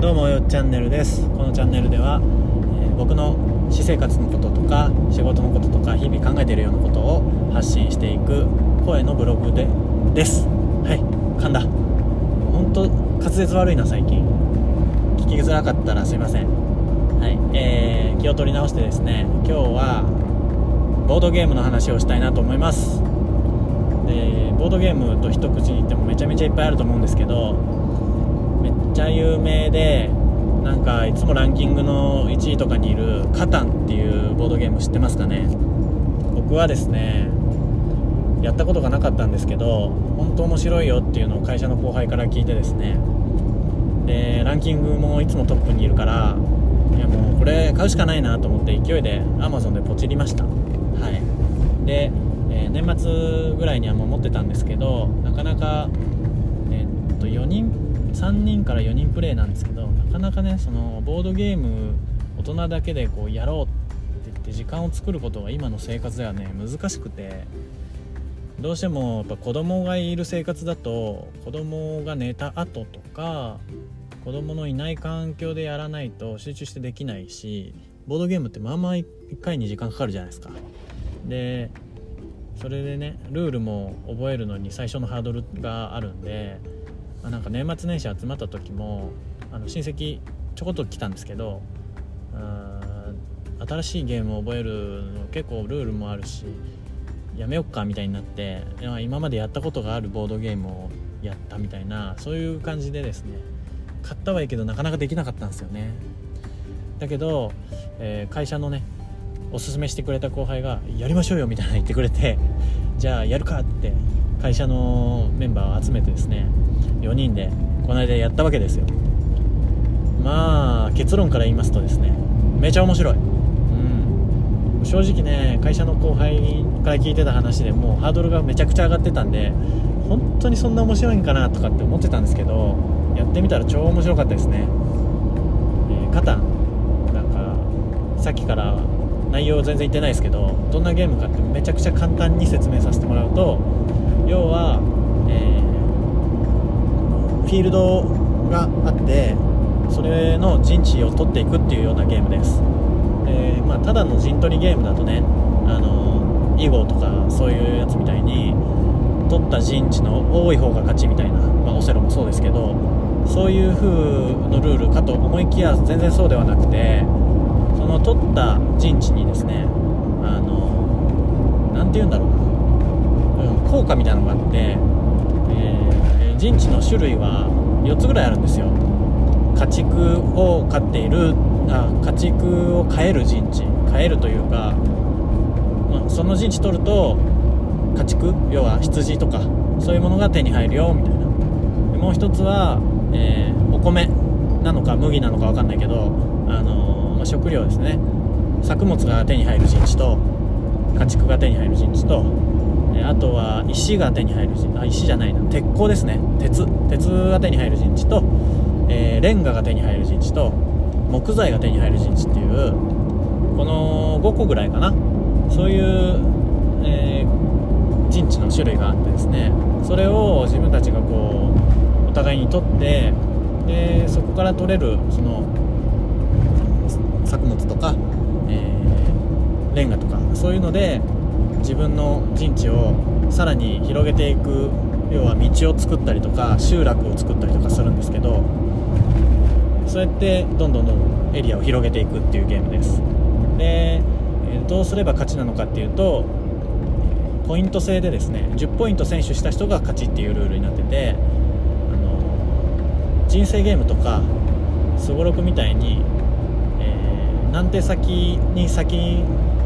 どうもよチャンネルです。このチャンネルでは、えー僕の私生活のこととか仕事のこととか日々考えているようなことを発信していく声のブログでです。はい。噛んだ。本当滑舌悪いな最近。聞きづらかったらすいません。はい。えー、気を取り直してですね今日はボードゲームの話をしたいなと思います。でボードゲームと一口に言ってもめちゃめちゃいっぱいあると思うんですけどちゃ有名でなんかいつもランキングの1位とかにいるカタンっていうボードゲーム知ってますかね？僕はですねやったことがなかったんですけど本当面白いよっていうのを会社の後輩から聞いてですね。でランキングもいつもトップにいるからいやもうこれ買うしかないなと思って勢いで Amazon でポチりました。はい。で、えー年末ぐらいにはもう持ってたんですけどなかなかえーっと4人3人から4人プレイなんですけどなかなかねそのボードゲーム大人だけでこうやろうって言って時間を作ることが今の生活ではね難しくてどうしてもやっぱ子供がいる生活だと子供が寝た後とか子供のいない環境でやらないと集中してできないしボードゲームってまあまあ1回に時間かかるじゃないですか。でそれでねルールも覚えるのに最初のハードルがあるんで、あなんか年末年始集まった時もあの親戚ちょこっと来たんですけど新しいゲームを覚えるの結構ルールもあるしやめよっかみたいになって今までやったことがあるボードゲームをやったみたいなそういう感じでですね買ったはいいけどなかなかできなかったんですよね。だけど、えー会社のねおすすめしてくれた後輩が「やりましょうよ」みたいな言ってくれてじゃあやるかって会社のメンバーを集めてですね4人でこの間やったわけですよ。まあ結論から言いますとですねめちゃ面白い。うん。正直ね会社の後輩から聞いてた話でもうハードルがめちゃくちゃ上がってたんで本当にそんな面白いんかなとかって思ってたんですけどやってみたら超面白かったですね、えーカタンなんかさっきから内容全然言ってないですけどどんなゲームかってめちゃくちゃ簡単に説明させてもらうと要は、えーフィールドがあってそれの陣地を取っていくっていうようなゲームです。で、まあ、ただの陣取りゲームだとねあの囲碁とかそういうやつみたいに取った陣地の多い方が勝ちみたいな、まあ、オセロもそうですけどそういう風のルールかと思いきや全然そうではなくてその取った陣地にですねあの何て言うんだろうな、効果みたいなのがあって、えー陣地の種類は4つぐらいあるんですよ。家畜を飼っているあ家畜を飼える陣地。飼えるというか、まその陣地取ると家畜要は羊とかそういうものが手に入るよみたいな。もう一つは、えーお米なのか麦なのか分かんないけど、あのーま食料ですね。作物が手に入る陣地と家畜が手に入る陣地と、えあとは石が手に入る陣。あ石じゃないな。鉄鋼ですね。鉄。鉄が手に入る陣地と、えーレンガが手に入る陣地と木材が手に入る陣地っていうこの5個ぐらいかな。そういう、えー陣地の種類があってですね。それを自分たちがこうお互いに取ってでそこから取れるその作物とか、えーレンガとかそういうので自分の陣地をさらに広げていく要は道を作ったりとか集落を作ったりとかするんですけどそうやってどんどんどんどんエリアを広げていくっていうゲームです。で、どうすれば勝ちなのかっていうとポイント制でですね10ポイント選手した人が勝ちっていうルールになっててあの人生ゲームとかすごろくみたいに、えー何手先に先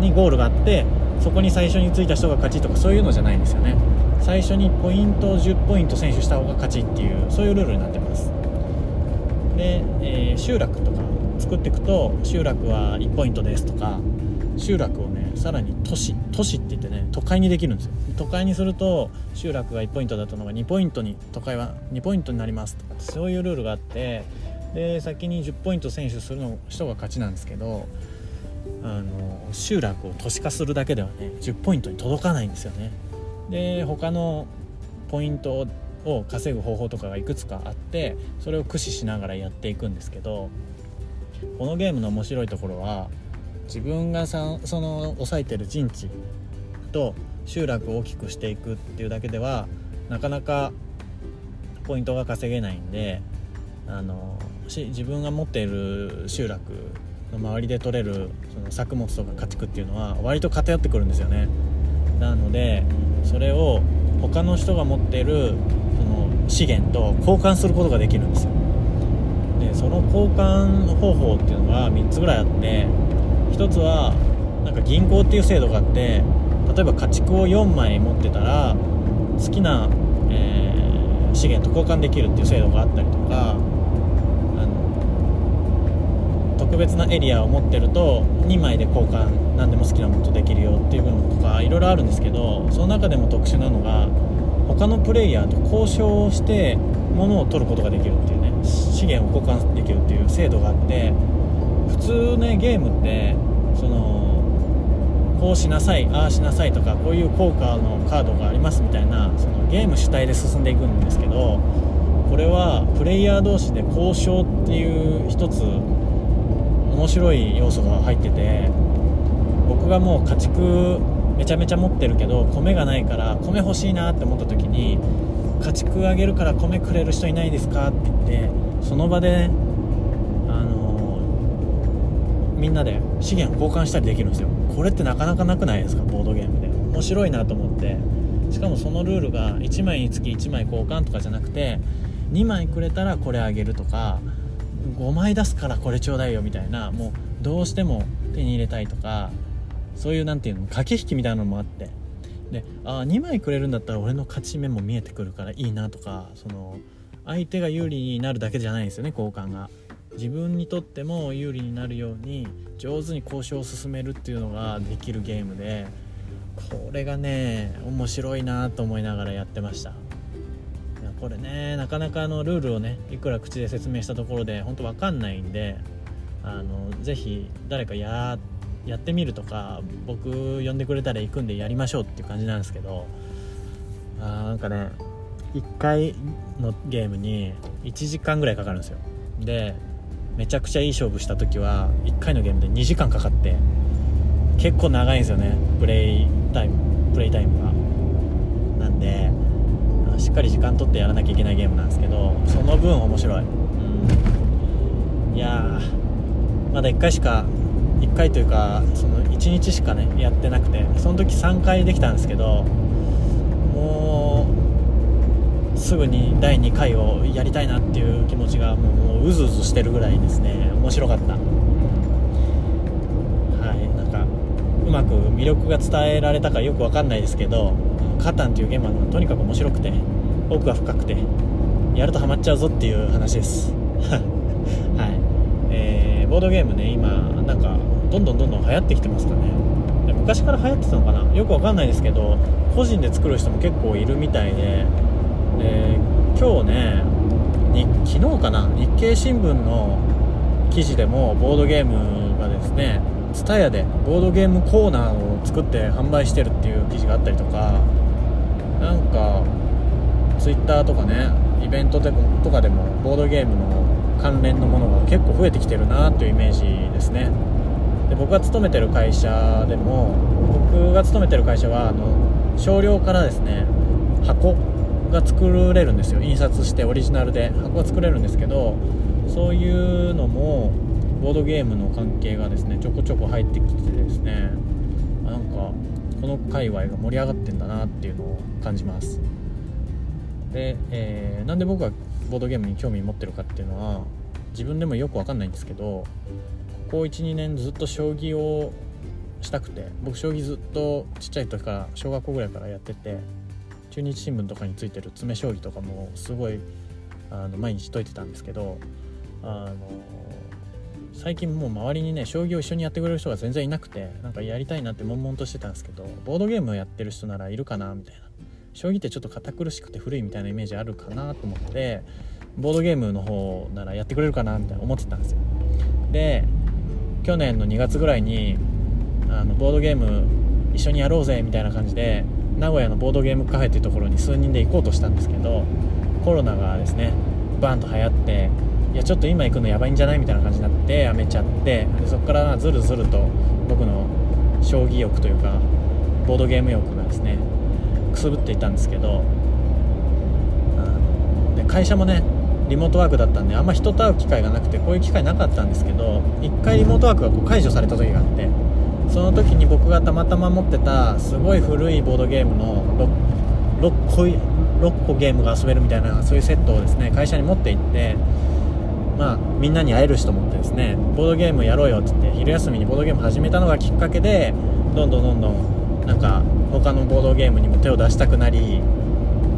にゴールがあってそこに最初についた人が勝ちとかそういうのじゃないんですよね。最初にポイントを10ポイント選手した方が勝ちっていうそういうルールになってます。で、えー集落とか作っていくと集落は1ポイントですとか集落をねさらに都市都市って言ってね都会にできるんですよ。都会にすると集落が1ポイントだったのが2ポイントに都会は2ポイントになりますとかそういうルールがあってで先に10ポイント選手するの人が勝ちなんですけどあの集落を都市化するだけではね10ポイントに届かないんですよね。で他のポイントを稼ぐ方法とかがいくつかあってそれを駆使しながらやっていくんですけどこのゲームの面白いところは自分がさその抑えてる陣地と集落を大きくしていくっていうだけではなかなかポイントが稼げないんであの自分が持っている集落周りで取れるその作物とか家畜っていうのは割と偏ってくるんですよね。なのでそれを他の人が持っているその資源と交換することができるんですよ。でその交換方法っていうのが3つぐらいあって1つはなんか銀行っていう制度があって例えば家畜を4枚持ってたら好きな、えー、資源と交換できるっていう制度があったりとか特別なエリアを持ってると2枚で交換何でも好きなものとできるよっていうのとかいろいろあるんですけどその中でも特殊なのが他のプレイヤーと交渉をして物を取ることができるっていうね資源を交換できるっていう制度があって普通ねゲームってそのこうしなさいああしなさいとかこういう効果のカードがありますみたいなそのゲーム主体で進んでいくんですけどこれはプレイヤー同士で交渉っていう一つ面白い要素が入ってて僕がもう家畜めちゃめちゃ持ってるけど米がないから米欲しいなって思った時に家畜あげるから米くれる人いないですかって言ってその場で、ね、あのー、みんなで資源交換したりできるんですよ。これってなかなかなくないですか？ボードゲームで。面白いなと思って。しかもそのルールが1枚につき1枚交換とかじゃなくて2枚くれたらこれあげるとか5枚出すからこれちょうだいよみたいなもうどうしても手に入れたいとかそういう何て言うの駆け引きみたいなのもあって。であ2枚くれるんだったら俺の勝ち目も見えてくるからいいなとかその相手が有利になるだけじゃないんですよね交換が。自分にとっても有利になるように上手に交渉を進めるっていうのができるゲームでこれがね面白いなと思いながらやってました。これねなかなかあのルールをねいくら口で説明したところで本当分かんないんであのぜひ誰かややってみるとか僕呼んでくれたら行くんでやりましょうっていう感じなんですけどあなんかね1回のゲームに1時間ぐらいかかるんですよ。でめちゃくちゃいい勝負した時は1回のゲームで2時間かかって結構長いんですよねプレイタイムプレイタイムが。なんでしっかり時間取ってやらなきゃいけないゲームなんですけどその分面白い、うん、いやまだ1回しか1回というかその1日しかねやってなくてその時3回できたんですけどもうすぐに第2回をやりたいなっていう気持ちがもううずうずしてるぐらいですね。面白かった、はい。なんかうまく魅力が伝えられたかよく分かんないですけどカタンっていうゲームはとにかく面白くて奥が深くてやるとハマっちゃうぞっていう話です。はい。えー、ボードゲームね今なんかどんどんどんどん流行ってきてますかね。昔から流行ってたのかな？よくわかんないですけど個人で作る人も結構いるみたいでで今日ねに昨日かな？日経新聞の記事でもボードゲームがですね TSUTAYA でボードゲームコーナーを作って販売してるっていう記事があったりとかなんか Twitter とかねイベントとかでもボードゲームの関連のものが結構増えてきてるなというイメージですね。で僕が勤めてる会社でも僕が勤めてる会社はあの少量からですね箱が作れるんですよ。印刷してオリジナルで箱が作れるんですけどそういうのもボードゲームの関係がですねちょこちょこ入ってきてですねなんかこの界隈が盛り上がってんだなっていうのを感じます。で、えー、なんで僕がボードゲームに興味持ってるかっていうのは自分でもよく分かんないんですけどここ12年ずっと将棋をしたくて僕将棋ずっとちっちゃい時から小学校ぐらいからやってて中日新聞とかについてる詰将棋とかもすごいあの毎日解いてたんですけどあの最近もう周りにね将棋を一緒にやってくれる人が全然いなくてなんかやりたいなって悶々としてたんですけどボードゲームをやってる人ならいるかなみたいな。将棋ってちょっと堅苦しくて古いみたいなイメージあるかなと思ってボードゲームの方ならやってくれるかなみたいな思ってたんですよ。で去年の2月ぐらいにあのボードゲーム一緒にやろうぜみたいな感じで名古屋のボードゲームカフェっていうところに数人で行こうとしたんですけどコロナがですねバンと流行っていやちょっと今行くのやばいんじゃない？みたいな感じになってやめちゃってでそこからずるずると僕の将棋欲というかボードゲーム欲がですねくすぶっていたんですけどで会社もねリモートワークだったんであんま人と会う機会がなくてこういう機会なかったんですけど1回リモートワークがこう解除された時があってその時に僕がたまたま持ってたすごい古いボードゲームの 6, 6, 個6個ゲームが遊べるみたいなそういうセットをですね会社に持って行ってまあみんなに会える人もってですねボードゲームやろうよって言って昼休みにボードゲーム始めたのがきっかけでどんどんどんどんなんか他のボードゲームにも手を出したくなり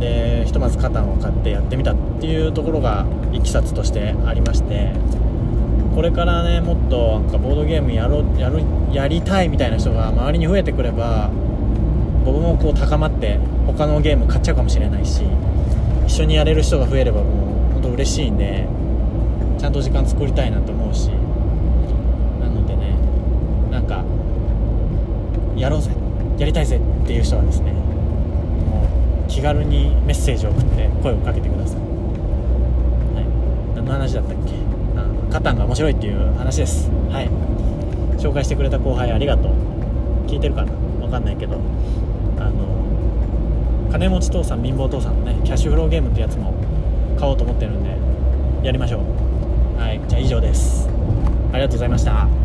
でひとまずカタンを買ってやってみたっていうところがいきさつとしてありましてこれからねもっとなんかボードゲームやろやるやりたいみたいな人が周りに増えてくれば僕もこう高まって他のゲーム買っちゃうかもしれないし一緒にやれる人が増えればもう本当嬉しいんでちゃんと時間作りたいなと思うしなのでねなんかやろうぜやりたいぜっていう人はですねもう気軽にメッセージを送って声をかけてください、はい、何の話だったっけ？あカタンが面白いっていう話です。はい。紹介してくれた後輩ありがとう。聞いてるかな？分かんないけど。あの金持ち父さん貧乏父さんのねキャッシュフローゲームってやつも買おうと思ってるんでやりましょう。はいじゃあ以上です。ありがとうございました。